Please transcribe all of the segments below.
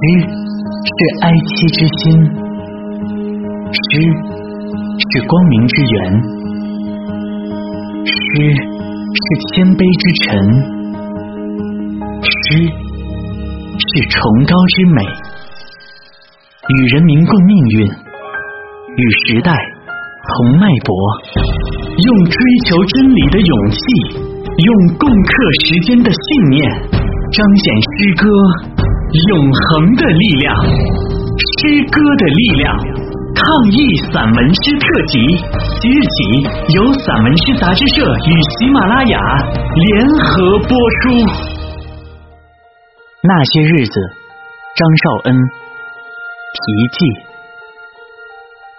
诗是哀戚之心，诗是光明之源，诗是谦卑之臣，诗是崇高之美，与人民共命运，与时代同脉搏，用追求真理的勇气，用共克时艰的信念，彰显诗歌。永恒的力量，诗歌的力量。抗疫散文诗特辑，即日起由散文诗杂志社与喜马拉雅联合播出。那些日子，张绍恩。题记。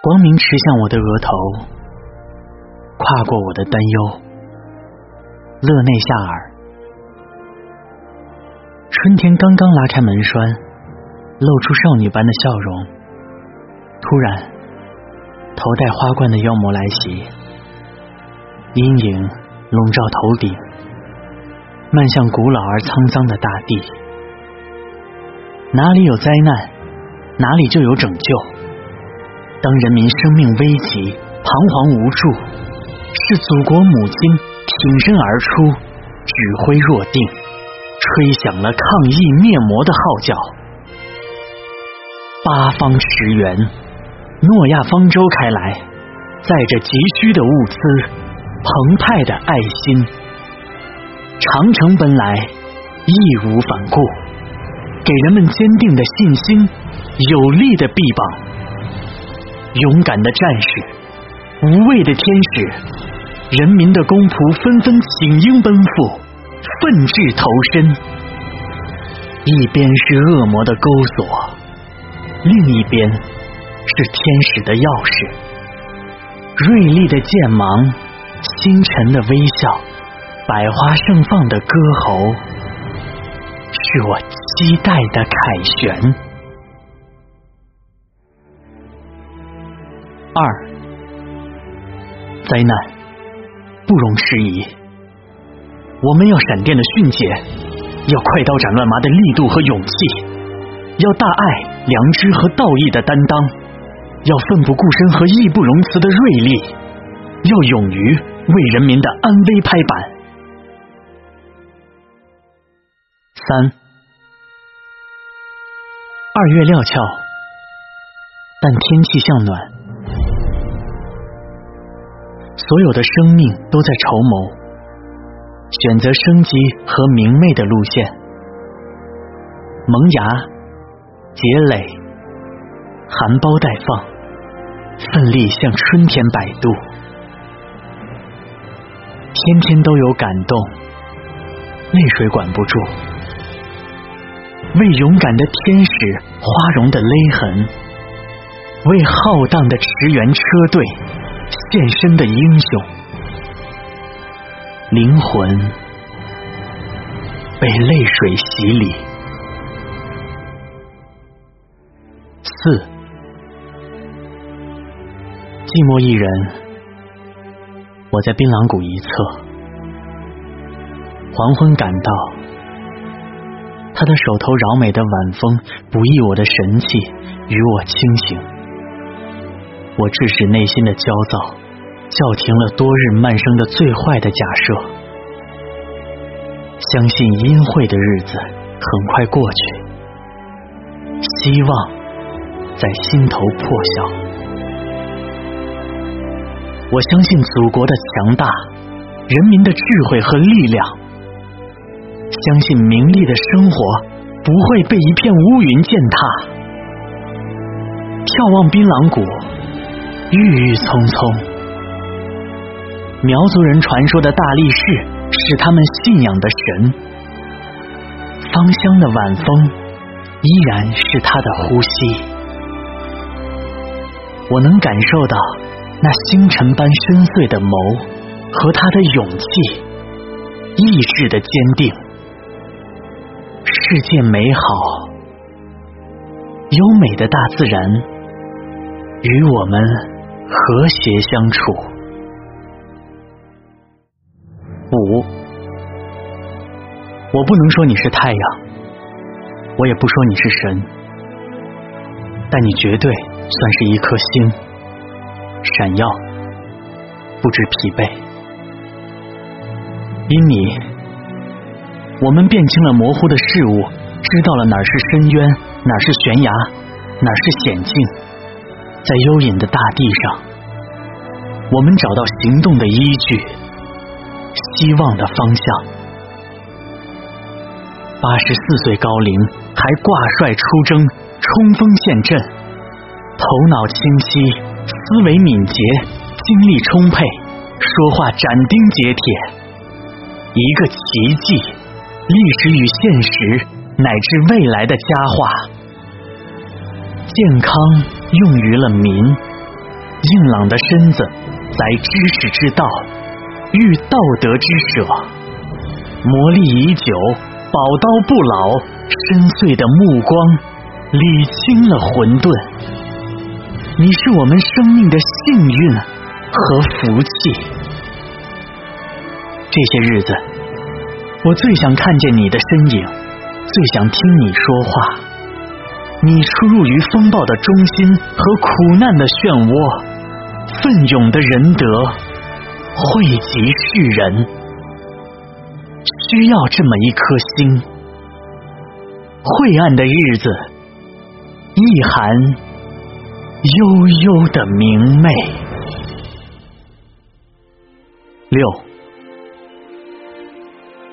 光明驰向我的额头，跨过我的担忧。勒内夏尔。春天刚刚拉开门栓，露出少女般的笑容。突然，头戴花冠的妖魔来袭，阴影笼罩头顶，漫向古老而沧桑的大地。哪里有灾难，哪里就有拯救。当人民生命危急、彷徨无助，是祖国母亲挺身而出，指挥若定。吹响了抗疫灭魔的号角，八方驰援，诺亚方舟开来，载着急需的物资，澎湃的爱心，长城奔来，义无反顾，给人们坚定的信心，有力的臂膀，勇敢的战士，无畏的天使，人民的公仆纷纷请缨奔赴。奋志投身，一边是恶魔的钩索，另一边是天使的钥匙。锐利的剑芒，星辰的微笑，百花盛放的歌喉，是我期待的凯旋。二，灾难不容迟疑。我们要闪电的迅捷，要快刀斩乱麻的力度和勇气，要大爱、良知和道义的担当，要奋不顾身和义不容辞的锐利，要勇于为人民的安危拍板。三，二月料峭，但天气向暖，所有的生命都在筹谋。选择生机和明媚的路线，萌芽、结蕾、含苞待放，奋力向春天摆渡。天天都有感动，泪水管不住。为勇敢的天使花容的勒痕，为浩荡的驰援车队献身的英雄。灵魂被泪水洗礼。四，寂寞一人，我在槟榔谷一侧。黄昏赶到，他的手头饶美的晚风，不易我的神气，与我清醒。我致使内心的焦躁。叫停了多日慢生的最坏的假设，相信阴晦的日子很快过去，希望在心头破晓。我相信祖国的强大，人民的智慧和力量，相信名利的生活不会被一片乌云践踏。眺望槟榔谷，郁郁葱葱。苗族人传说的大力士是他们信仰的神，芳香的晚风依然是他的呼吸。我能感受到那星辰般深邃的眸和他的勇气、意志的坚定。世界美好，优美的大自然与我们和谐相处。五，我不能说你是太阳，我也不说你是神，但你绝对算是一颗星，闪耀，不知疲惫。因你，我们辨清了模糊的事物，知道了哪是深渊，哪是悬崖，哪是险境。在幽隐的大地上，我们找到行动的依据，希望的方向。八十四岁高龄，还挂帅出征，冲锋陷阵，头脑清晰，思维敏捷，精力充沛，说话斩钉截铁。一个奇迹，历史与现实乃至未来的佳话。健康用于了民，硬朗的身子在知识之道，遇道德之舍，磨砺已久。宝刀不老，深邃的目光理清了混沌。你是我们生命的幸运和福气。这些日子，我最想看见你的身影，最想听你说话。你出入于风暴的中心和苦难的漩涡，奋勇的仁德惠及世人。需要这么一颗星，晦暗的日子，一含悠悠的明媚。六，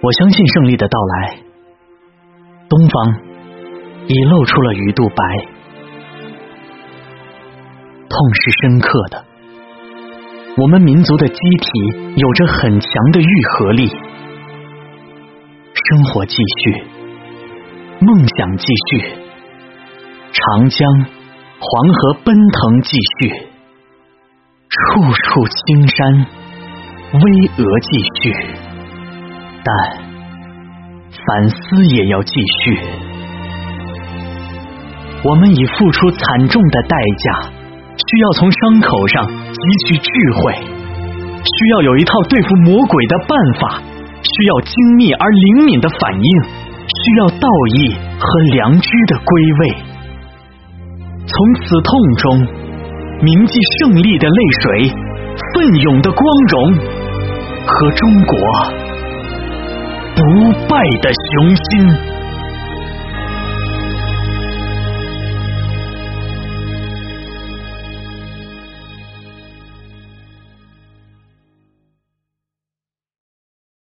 我相信胜利的到来。东方已露出了鱼肚白，痛是深刻的。我们民族的机体有着很强的愈合力。生活继续，梦想继续，长江、黄河奔腾继续，处处青山巍峨继续，但反思也要继续。我们已付出惨重的代价，需要从伤口上汲取智慧，需要有一套对付魔鬼的办法。需要精密而灵敏的反应，需要道义和良知的归位。从此痛中铭记胜利的泪水、奋勇的光荣和中国不败的雄心。